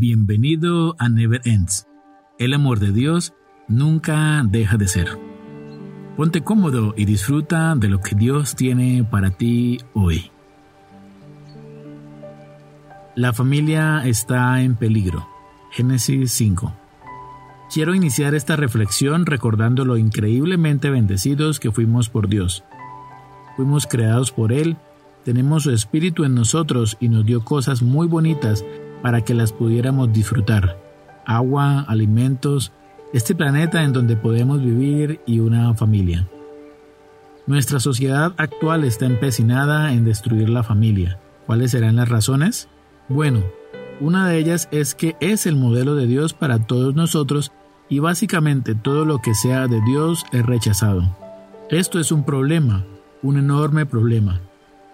Bienvenido a Never Ends. El amor de Dios nunca deja de ser. Ponte cómodo y disfruta de lo que Dios tiene para ti hoy. La familia está en peligro. Génesis 5. Quiero iniciar esta reflexión recordando lo increíblemente bendecidos que fuimos por Dios. Fuimos creados por Él, tenemos su espíritu en nosotros y nos dio cosas muy bonitas para que las pudiéramos disfrutar. Agua, alimentos, este planeta en donde podemos vivir y una familia. Nuestra sociedad actual está empecinada en destruir la familia. ¿Cuáles serán las razones? Bueno, una de ellas es que es el modelo de Dios para todos nosotros y básicamente todo lo que sea de Dios es rechazado. Esto es un problema, un enorme problema,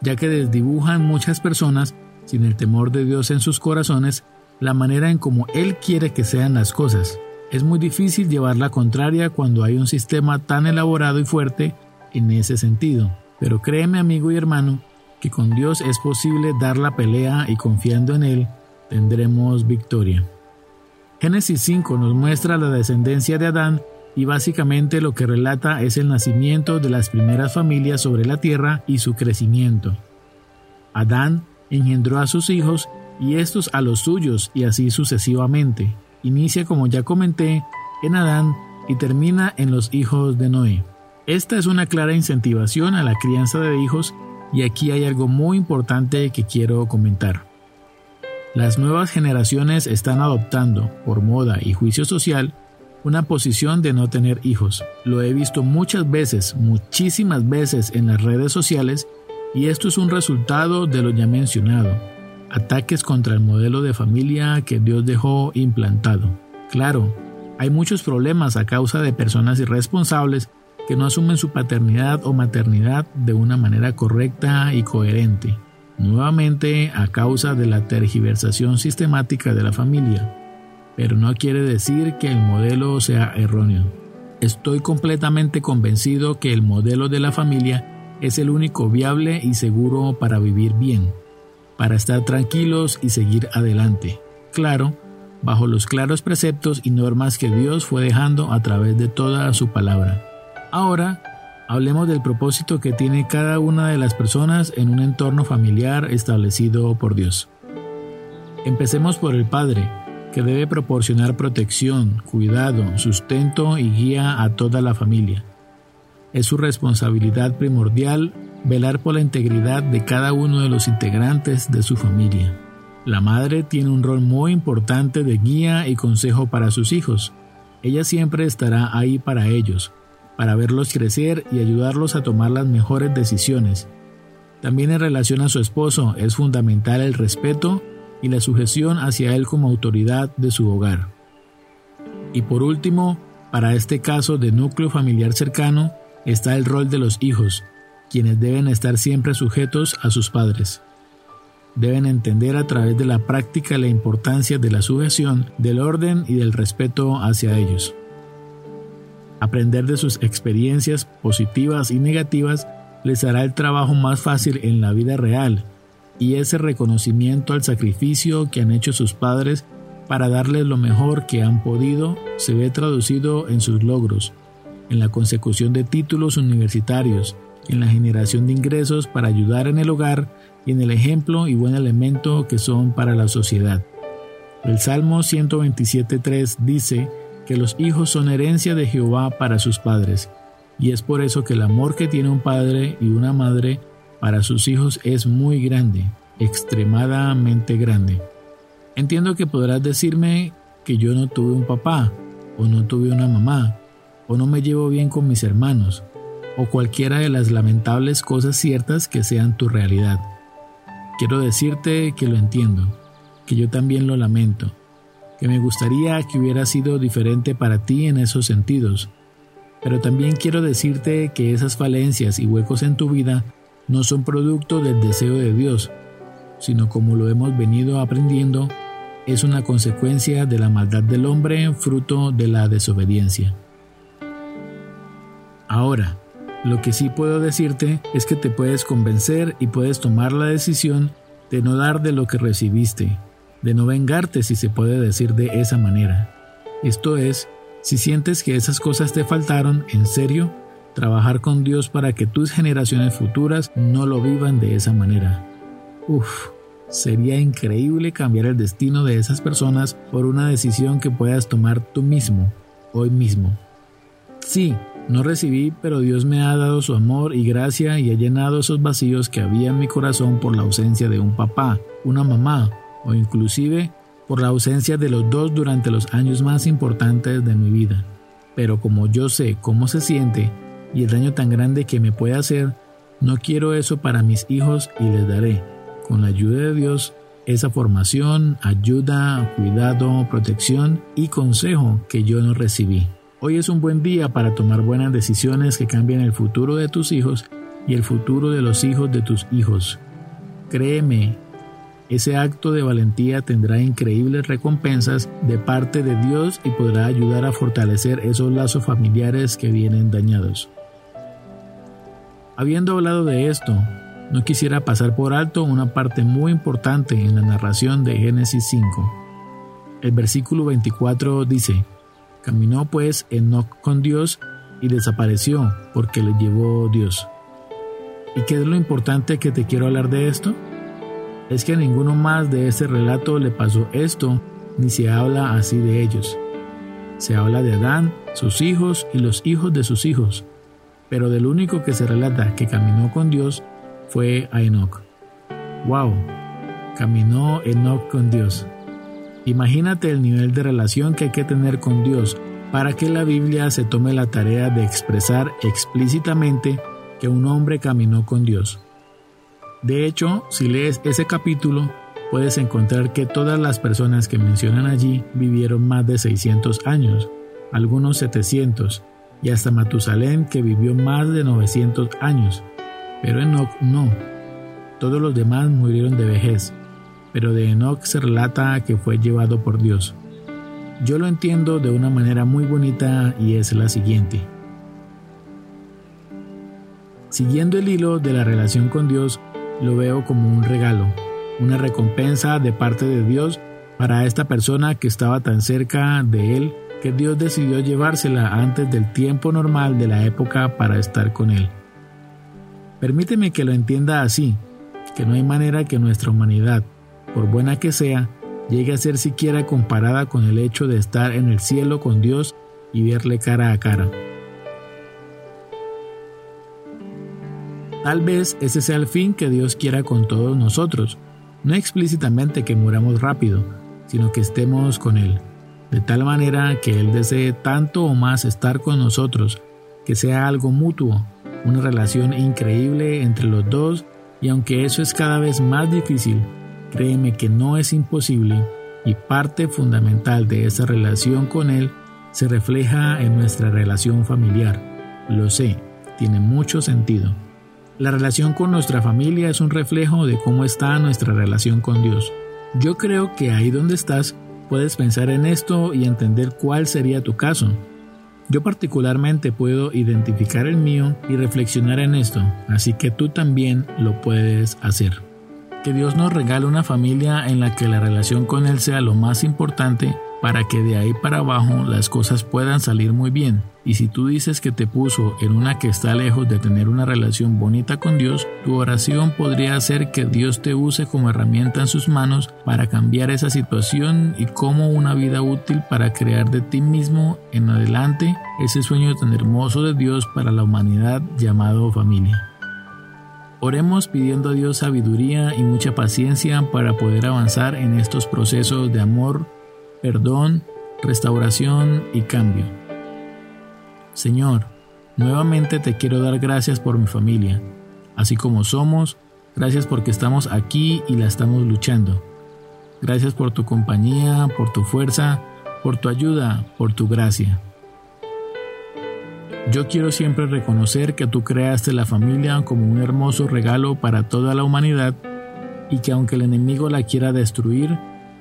ya que desdibujan muchas personas sin el temor de Dios en sus corazones, la manera en como Él quiere que sean las cosas. Es muy difícil llevar la contraria cuando hay un sistema tan elaborado y fuerte en ese sentido. Pero créeme amigo y hermano, que con Dios es posible dar la pelea y confiando en Él tendremos victoria. Génesis 5 nos muestra la descendencia de Adán y básicamente lo que relata es el nacimiento de las primeras familias sobre la tierra y su crecimiento. Adán engendró a sus hijos y estos a los suyos y así sucesivamente. Inicia, como ya comenté, en Adán y termina en los hijos de Noé. Esta es una clara incentivación a la crianza de hijos y aquí hay algo muy importante que quiero comentar. Las nuevas generaciones están adoptando, por moda y juicio social, una posición de no tener hijos. Lo he visto muchas veces, muchísimas veces en las redes sociales y esto es un resultado de lo ya mencionado, ataques contra el modelo de familia que Dios dejó implantado. Claro, hay muchos problemas a causa de personas irresponsables que no asumen su paternidad o maternidad de una manera correcta y coherente, nuevamente a causa de la tergiversación sistemática de la familia. Pero no quiere decir que el modelo sea erróneo. Estoy completamente convencido que el modelo de la familia es el único viable y seguro para vivir bien, para estar tranquilos y seguir adelante. Claro, bajo los claros preceptos y normas que Dios fue dejando a través de toda su palabra. Ahora, hablemos del propósito que tiene cada una de las personas en un entorno familiar establecido por Dios. Empecemos por el Padre, que debe proporcionar protección, cuidado, sustento y guía a toda la familia. Es su responsabilidad primordial velar por la integridad de cada uno de los integrantes de su familia. La madre tiene un rol muy importante de guía y consejo para sus hijos. Ella siempre estará ahí para ellos, para verlos crecer y ayudarlos a tomar las mejores decisiones. También en relación a su esposo es fundamental el respeto y la sujeción hacia él como autoridad de su hogar. Y por último, para este caso de núcleo familiar cercano, está el rol de los hijos, quienes deben estar siempre sujetos a sus padres. Deben entender a través de la práctica la importancia de la sujeción, del orden y del respeto hacia ellos. Aprender de sus experiencias positivas y negativas les hará el trabajo más fácil en la vida real y ese reconocimiento al sacrificio que han hecho sus padres para darles lo mejor que han podido se ve traducido en sus logros, en la consecución de títulos universitarios, en la generación de ingresos para ayudar en el hogar y en el ejemplo y buen elemento que son para la sociedad. El Salmo 127.3 dice que los hijos son herencia de Jehová para sus padres, y es por eso que el amor que tiene un padre y una madre para sus hijos es muy grande, extremadamente grande. Entiendo que podrás decirme que yo no tuve un papá o no tuve una mamá, o no me llevo bien con mis hermanos, o cualquiera de las lamentables cosas ciertas que sean tu realidad. Quiero decirte que lo entiendo, que yo también lo lamento, que me gustaría que hubiera sido diferente para ti en esos sentidos, pero también quiero decirte que esas falencias y huecos en tu vida no son producto del deseo de Dios, sino como lo hemos venido aprendiendo, es una consecuencia de la maldad del hombre fruto de la desobediencia. Ahora, lo que sí puedo decirte es que te puedes convencer y puedes tomar la decisión de no dar de lo que recibiste, de no vengarte si se puede decir de esa manera. Esto es, si sientes que esas cosas te faltaron, en serio, trabajar con Dios para que tus generaciones futuras no lo vivan de esa manera. Uf, sería increíble cambiar el destino de esas personas por una decisión que puedas tomar tú mismo, hoy mismo. Sí, no recibí, pero Dios me ha dado su amor y gracia y ha llenado esos vacíos que había en mi corazón por la ausencia de un papá, una mamá o inclusive por la ausencia de los dos durante los años más importantes de mi vida. Pero como yo sé cómo se siente y el daño tan grande que me puede hacer, no quiero eso para mis hijos y les daré, con la ayuda de Dios, esa formación, ayuda, cuidado, protección y consejo que yo no recibí. Hoy es un buen día para tomar buenas decisiones que cambien el futuro de tus hijos y el futuro de los hijos de tus hijos. Créeme, ese acto de valentía tendrá increíbles recompensas de parte de Dios y podrá ayudar a fortalecer esos lazos familiares que vienen dañados. Habiendo hablado de esto, no quisiera pasar por alto una parte muy importante en la narración de Génesis 5. El versículo 24 dice, Caminó pues Enoch con Dios y desapareció porque le llevó Dios. ¿Y qué es lo importante que te quiero hablar de esto? Es que a ninguno más de este relato le pasó esto, ni se habla así de ellos. Se habla de Adán, sus hijos y los hijos de sus hijos, pero del único que se relata que caminó con Dios fue a Enoch. ¡Wow! Caminó Enoch con Dios. Imagínate el nivel de relación que hay que tener con Dios para que la Biblia se tome la tarea de expresar explícitamente que un hombre caminó con Dios. De hecho, si lees ese capítulo, puedes encontrar que todas las personas que mencionan allí vivieron más de 600 años, algunos 700, y hasta Matusalén que vivió más de 900 años. Pero Enoch no. Todos los demás murieron de vejez, pero de Enoch se relata que fue llevado por Dios. Yo lo entiendo de una manera muy bonita y es la siguiente. Siguiendo el hilo de la relación con Dios, lo veo como un regalo, una recompensa de parte de Dios para esta persona que estaba tan cerca de Él que Dios decidió llevársela antes del tiempo normal de la época para estar con Él. Permíteme que lo entienda así, que no hay manera que nuestra humanidad, por buena que sea, llegue a ser siquiera comparada con el hecho de estar en el cielo con Dios y verle cara a cara. Tal vez ese sea el fin que Dios quiera con todos nosotros, no explícitamente que muramos rápido, sino que estemos con Él, de tal manera que Él desee tanto o más estar con nosotros, que sea algo mutuo, una relación increíble entre los dos, y aunque eso es cada vez más difícil, créeme que no es imposible, y parte fundamental de esa relación con Él se refleja en nuestra relación familiar. Lo sé, tiene mucho sentido. La relación con nuestra familia es un reflejo de cómo está nuestra relación con Dios. Yo creo que ahí donde estás puedes pensar en esto y entender cuál sería tu caso. Yo particularmente puedo identificar el mío y reflexionar en esto, así que tú también lo puedes hacer. Que Dios nos regale una familia en la que la relación con Él sea lo más importante para que de ahí para abajo las cosas puedan salir muy bien. Y si tú dices que te puso en una que está lejos de tener una relación bonita con Dios, tu oración podría ser que Dios te use como herramienta en sus manos para cambiar esa situación y como una vida útil para crear de ti mismo en adelante ese sueño tan hermoso de Dios para la humanidad llamado familia. Oremos pidiendo a Dios sabiduría y mucha paciencia para poder avanzar en estos procesos de amor, perdón, restauración y cambio. Señor, nuevamente te quiero dar gracias por mi familia, así como somos, gracias porque estamos aquí y la estamos luchando. Gracias por tu compañía, por tu fuerza, por tu ayuda, por tu gracia. Yo quiero siempre reconocer que tú creaste la familia como un hermoso regalo para toda la humanidad y que aunque el enemigo la quiera destruir,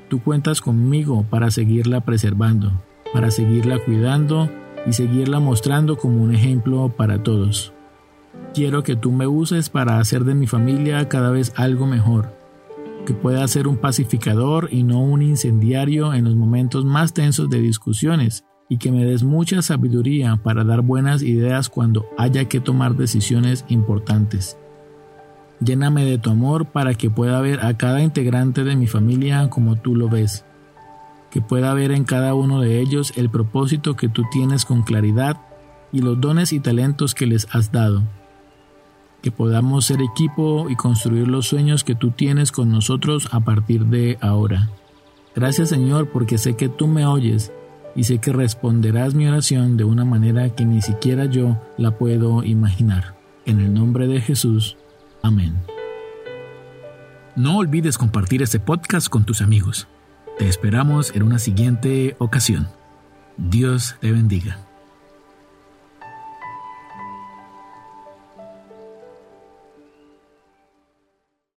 Tú cuentas conmigo para seguirla preservando, para seguirla cuidando y seguirla mostrando como un ejemplo para todos. Quiero que tú me uses para hacer de mi familia cada vez algo mejor. que pueda ser un pacificador y no un incendiario en los momentos más tensos de discusiones, y que me des mucha sabiduría para dar buenas ideas cuando haya que tomar decisiones importantes. Lléname de tu amor para que pueda ver a cada integrante de mi familia como tú lo ves, que pueda ver en cada uno de ellos el propósito que tú tienes con claridad y los dones y talentos que les has dado que podamos ser equipo y construir los sueños que tú tienes con nosotros a partir de ahora. Gracias Señor porque sé que tú me oyes y sé que responderás mi oración de una manera que ni siquiera yo la puedo imaginar. En el nombre de Jesús. Amén. No olvides compartir este podcast con tus amigos. Te esperamos en una siguiente ocasión. Dios te bendiga.